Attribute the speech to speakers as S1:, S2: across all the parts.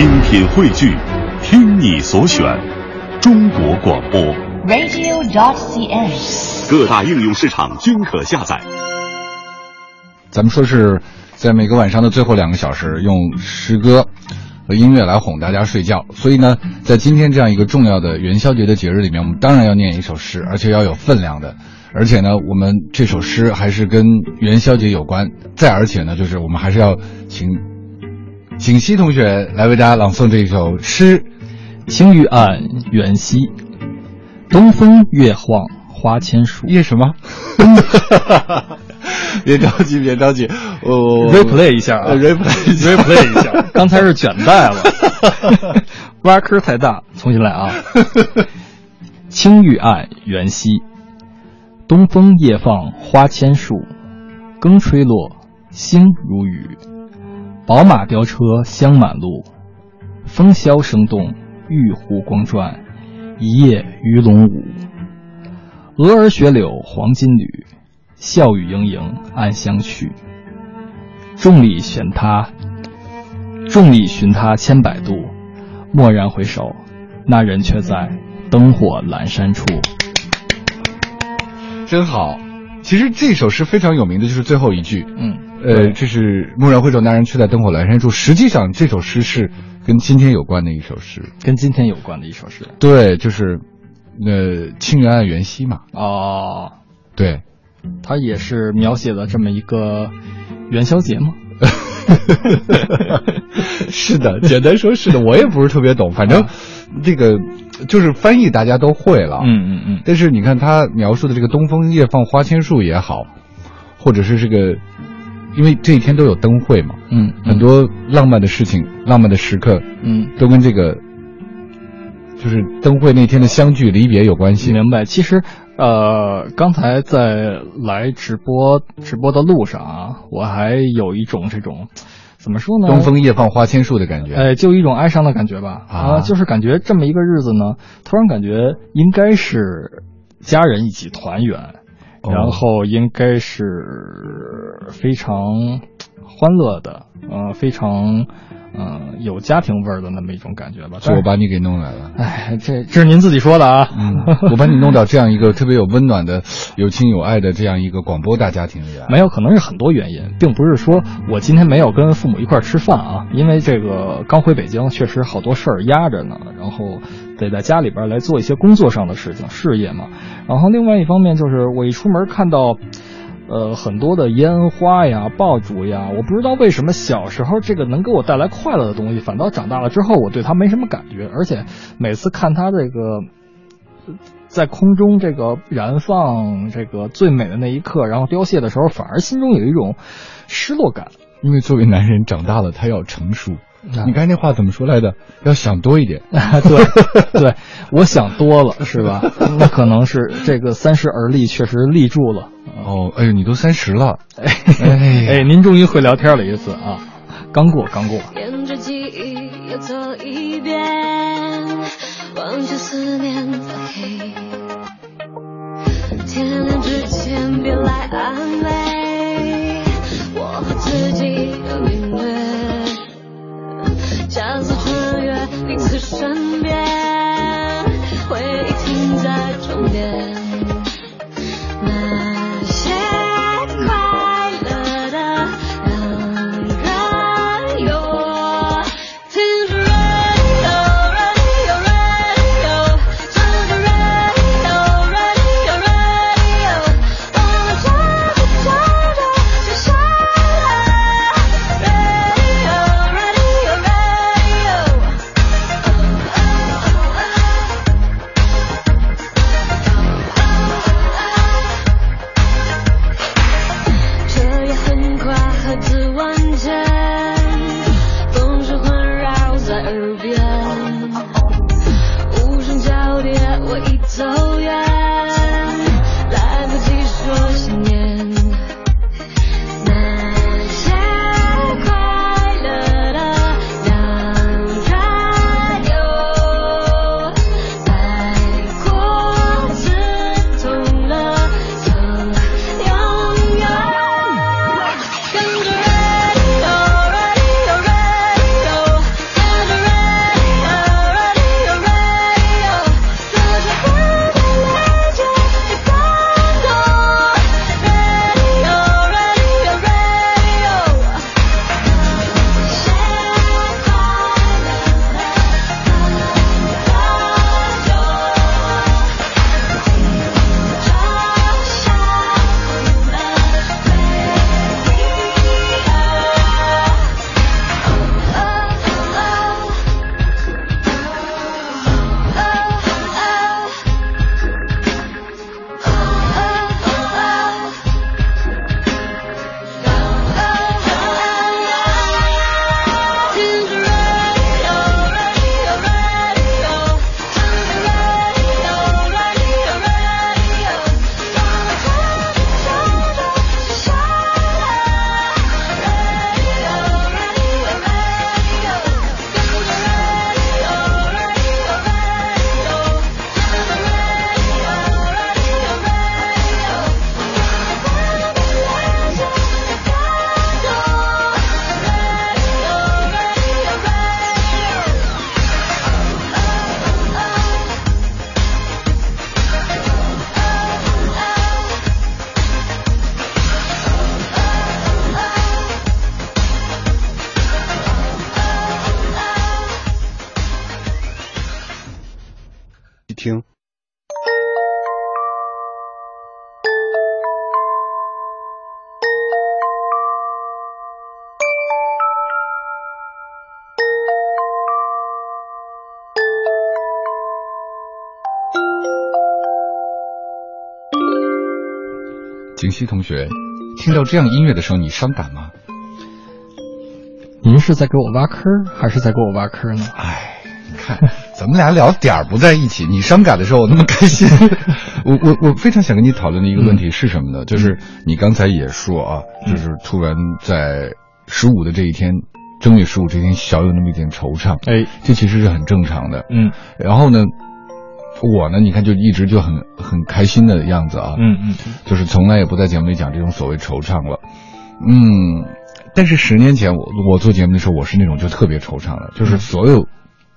S1: 精品汇聚，听你所选，中国广播。
S2: radio.dot.cn，。
S1: 各大应用市场均可下载。
S3: 咱们说是在每个晚上的最后两个小时，用诗歌和音乐来哄大家睡觉。所以呢，在今天这样一个重要的元宵节的节日里面，我们当然要念一首诗，而且要有分量的。而且呢，我们这首诗还是跟元宵节有关。再而且呢，就是我们还是要请景熙同学来为大家朗诵这一首诗。
S4: 青玉案元夕，东风月晃花千树。
S3: 夜什么？别着急，别着急，我
S4: replay 一下啊
S3: 呃，replay
S4: replay 一下，刚才是卷带了，挖坑太大，重新来啊。青玉案元夕，东风夜放花千树，更吹落，星如雨。宝马雕车香满路，风萧声动，玉壶光转，一夜鱼龙舞。蛾儿雪柳黄金缕，笑语盈盈暗香去。众里寻他，众里寻他千百度，蓦然回首，那人却在灯火阑珊处。
S3: 真好。其实这首诗非常有名的就是最后一句，
S4: 嗯，
S3: 呃，这是蓦然回首，那人却在灯火阑珊处。实际上，这首诗是跟今天有关的一首诗。
S4: 跟今天有关的一首诗。
S3: 对，就是，呃，清源案元夕嘛。
S4: 哦，
S3: 对，
S4: 它也是描写了这么一个元宵节吗？
S3: 是的，简单说是的，我也不是特别懂，反正这个就是翻译大家都会了。
S4: 嗯嗯嗯，
S3: 但是你看他描述的这个东风夜放花千树也好，或者是这个，因为这一天都有灯会嘛，
S4: 嗯，
S3: 很多浪漫的事情、浪漫的时刻，
S4: 嗯，
S3: 都跟这个就是灯会那天的相聚离别有关系。
S4: 明白。其实，呃，刚才在来直播直播的路上啊，我还有一种这种怎么说呢？
S3: 东风夜放花千树的感觉。
S4: 哎，就一种哀伤的感觉吧。
S3: 啊
S4: 就是感觉这么一个日子呢，突然感觉应该是家人一起团圆，
S3: 哦
S4: 然后应该是非常欢乐的，呃，非常呃有家庭味儿的那么一种感觉吧。
S3: 是我把你给弄来了。
S4: 哎，这这是您自己说的啊。
S3: 嗯，我把你弄到这样一个特别有温暖的、有情有爱的这样一个广播大家庭里来。
S4: 没有，可能是很多原因，并不是说我今天没有跟父母一块儿吃饭啊，因为这个刚回北京，确实好多事儿压着呢，然后得在家里边来做一些工作上的事情、事业嘛。然后另外一方面就是我一出门看到，呃，很多的烟花呀、爆竹呀，我不知道为什么小时候这个能给我带来快乐的东西，反倒长大了之后我对它没什么感觉，而且每次看它这个。在空中这个燃放这个最美的那一刻，然后凋谢的时候，反而心中有一种失落感。
S3: 因为作为男人长大了，他要成熟。
S4: 啊
S3: 你刚才那话怎么说来的？要想多一点。
S4: 对，对，我想多了，是吧？那可能是这个三十而立，确实立住了。
S3: 哦，哎呦，你都三十了，
S4: 哎
S3: 哎
S4: 哎，您终于会聊天了一次啊！刚过，刚过。
S5: 沿着记忆又走一遍，忘却思念的黑。天亮之前别来安慰，我自己的。加速穿越彼此身边，回忆停在终点。听。
S3: 景熙同学，听到这样音乐的时候，你伤感吗？
S4: 您是在给我挖坑，还是在给我挖坑呢？
S3: 哎，你看，咱们俩聊点儿不在一起。你伤感的时候，我那么开心。我我我非常想跟你讨论的一个问题是什么呢？就是你刚才也说啊，就是突然在十五的这一天，正月十五这天，小有那么一点惆怅。
S4: 哎，
S3: 这其实是很正常的。
S4: 嗯
S3: 然后呢，我呢，你看就一直就很很开心的样子啊。
S4: 嗯嗯
S3: 就是从来也不在节目里讲这种所谓惆怅了。嗯，但是十年前我我做节目的时候，我是那种就特别惆怅的，就是所有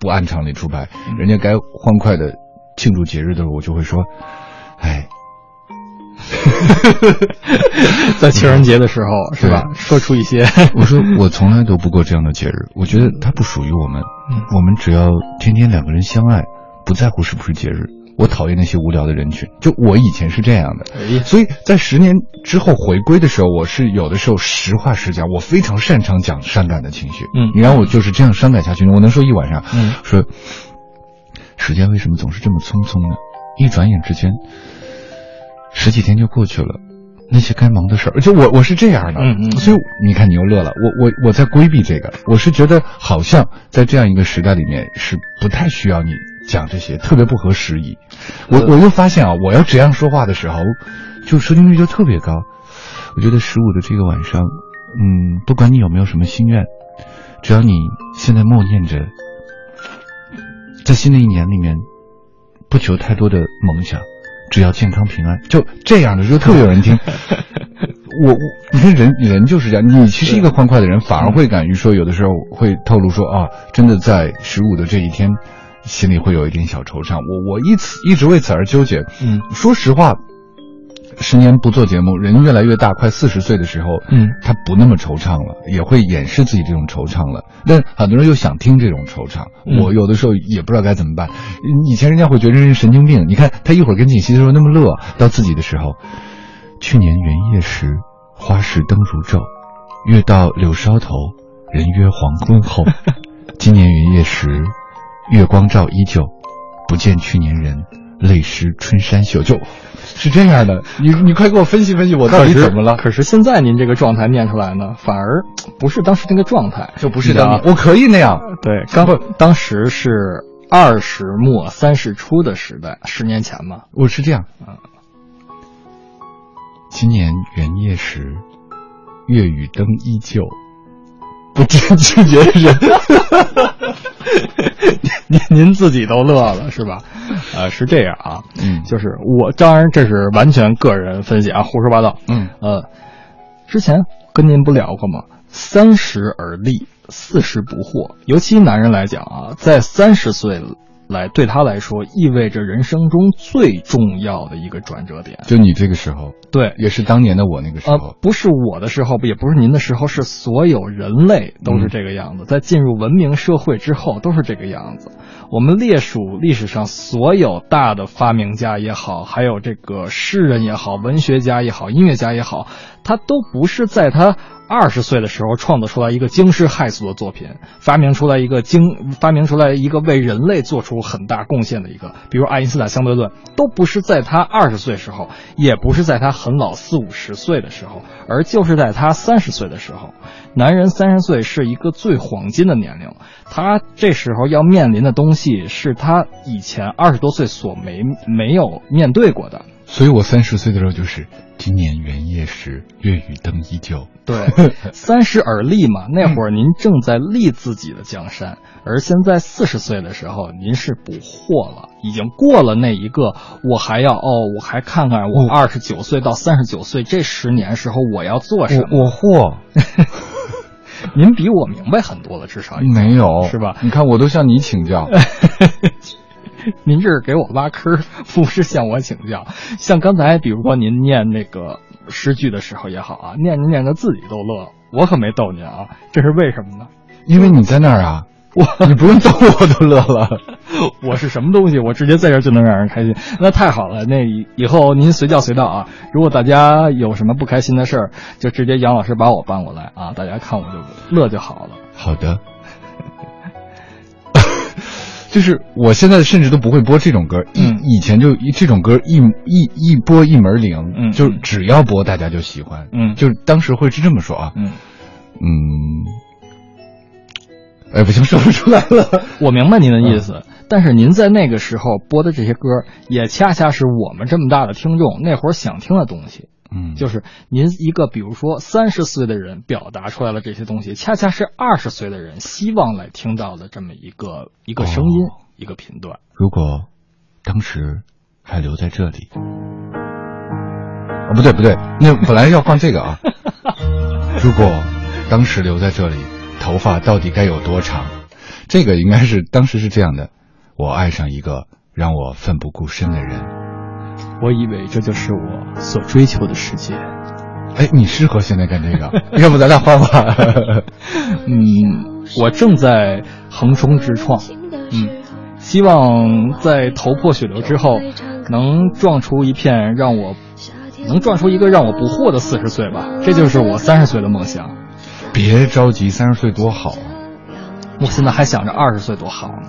S3: 不按常理出牌，人家该欢快的庆祝节日的时候，我就会说，哎，
S4: 在情人节的时候是吧？说出一些。
S3: 我说我从来都不过这样的节日，我觉得它不属于我们，
S4: 嗯。
S3: 我们只要天天两个人相爱，不在乎是不是节日。我讨厌那些无聊的人群，就我以前是这样的，
S4: 哎
S3: 所以在十年之后回归的时候，我是有的时候实话实讲，我非常擅长讲伤感的情绪。
S4: 嗯
S3: 你让我就是这样伤感下去，我能说一晚上。
S4: 嗯
S3: 说时间为什么总是这么匆匆呢？一转眼之间，十几天就过去了。那些该忙的事儿，就我我是这样的，
S4: 嗯嗯
S3: 所以你看你又乐了，我我我在规避这个，我是觉得好像在这样一个时代里面是不太需要你讲这些，特别不合时宜。我我又发现啊，我要这样说话的时候，就收听率就特别高。我觉得十五的这个晚上，嗯，不管你有没有什么心愿，只要你现在默念着，在新的一年里面，不求太多的梦想，只要健康平安，就这样的就特别有人听。我我你看人人就是这样，你其实一个欢快的人，反而会敢于说，有的时候会透露说啊，真的在十五的这一天，心里会有一点小惆怅。我我一此一直为此而纠结。
S4: 嗯
S3: 说实话，十年不做节目，人越来越大，快四十岁的时候，
S4: 嗯
S3: 他不那么惆怅了，也会掩饰自己这种惆怅了。但很多人又想听这种惆怅，
S4: 嗯
S3: 我有的时候也不知道该怎么办。以前人家会觉得这人神经病，你看他一会儿跟锦溪的时候那么乐，到自己的时候，去年元夜时，花市灯如昼，月到柳梢头，人约黄昏后。今年元夜时，月光照依旧，不见去年人，泪湿春衫袖。就是这样的，你你快给我分析分析，我到底怎么了？
S4: 可是现在您这个状态念出来呢，反而不是当时那个状态，
S3: 就不是
S4: 你知道吗
S3: 当我可以那样。
S4: 对，刚当时是二十末三十初的时代，十年前嘛。
S3: 我是这样
S4: 啊。
S3: 今年元夜时，月与灯依旧，不拒 拒绝人。
S4: 您您自己都乐了是吧？呃，是这样啊，
S3: 嗯
S4: 就是我当然这是完全个人分析啊，胡说八道。
S3: 嗯
S4: 呃，之前跟您不聊过吗？三十而立，四十不惑。尤其男人来讲啊，在三十岁来对他来说，意味着人生中最重要的一个转折点。
S3: 就你这个时候，
S4: 对，
S3: 也是当年的我那个时
S4: 呃
S3: 候，，
S4: 不是我的时候，也不是您的时候，是所有人类都是这个样子。在进入文明社会之后，都是这个样子。我们列数历史上所有大的发明家也好，还有这个诗人也好、文学家也好、音乐家也好，他都不是在他二十岁的时候创作出来一个惊世骇俗的作品，发明出来一个惊，发明出来一个为人类做出很大贡献的一个，比如爱因斯坦相对论，都不是在他二十岁时候，也不是在他很老四五十岁的时候，而就是在他三十岁的时候。男人三十岁是一个最黄金的年龄，他这时候要面临的东西是他以前二十多岁所没没有面对过的。
S3: 所以我三十岁的时候就是今年元夜时，月与灯依旧。
S4: 对，三十而立嘛，那会儿您正在立自己的江山，而现在四十岁的时候，您是补货了，已经过了那一个我还要哦，我还看看我二十九岁到三十九岁这十年时候我要做什么。
S3: 我货，
S4: 您比我明白很多了，至少
S3: 没有
S4: 是吧？
S3: 你看，我都向你请教。
S4: 您这是给我挖坑，不是向我请教。像刚才，比如说您念那个诗句的时候也好啊，念着念着自己都乐，我可没逗您啊，这是为什么呢？
S3: 因为你在那儿啊，
S4: 我
S3: 你不用逗我都乐了。
S4: 我是什么东西？我直接在这儿就能让人开心，那太好了。那以以后您随叫随到啊。如果大家有什么不开心的事儿，就直接杨老师把我搬过来啊，大家看我就乐就好了。
S3: 好的。就是我现在甚至都不会播这种歌，以
S4: 嗯。
S3: 以前就一这种歌一一一播一门灵，
S4: 嗯
S3: 就是只要播大家就喜欢，
S4: 嗯。
S3: 就是当时会是这么说啊，
S4: 嗯，
S3: 嗯，哎，不行，说不出来了。
S4: 我明白您的意思，但是您在那个时候播的这些歌，也恰恰是我们这么大的听众那会儿想听的东西。
S3: 嗯，
S4: 就是您一个，比如说三十岁的人表达出来了这些东西，恰恰是二十岁的人希望来听到的这么一个一个声音，
S3: 哦
S4: 一个频段。
S3: 如果当时还留在这里，哦，不对不对，那本来要放这个啊。如果当时留在这里，头发到底该有多长？这个应该是当时是这样的：我爱上一个让我奋不顾身的人。
S4: 我以为这就是我所追求的世界。
S3: 哎，你适合现在干这个，要不咱俩换换？
S4: 嗯，我正在横冲直撞，嗯，希望在头破血流之后，能撞出一片让我能撞出一个让我不惑的四十岁吧。这就是我三十岁的梦想。
S3: 别着急，三十岁多好啊！
S4: 我现在还想着二十岁多好呢。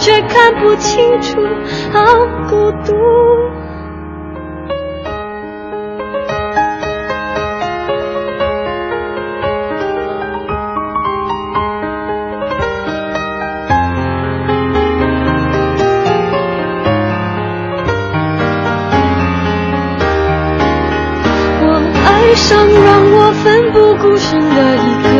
S5: 却看不清楚，好孤独。我爱上让我奋不顾身的一个，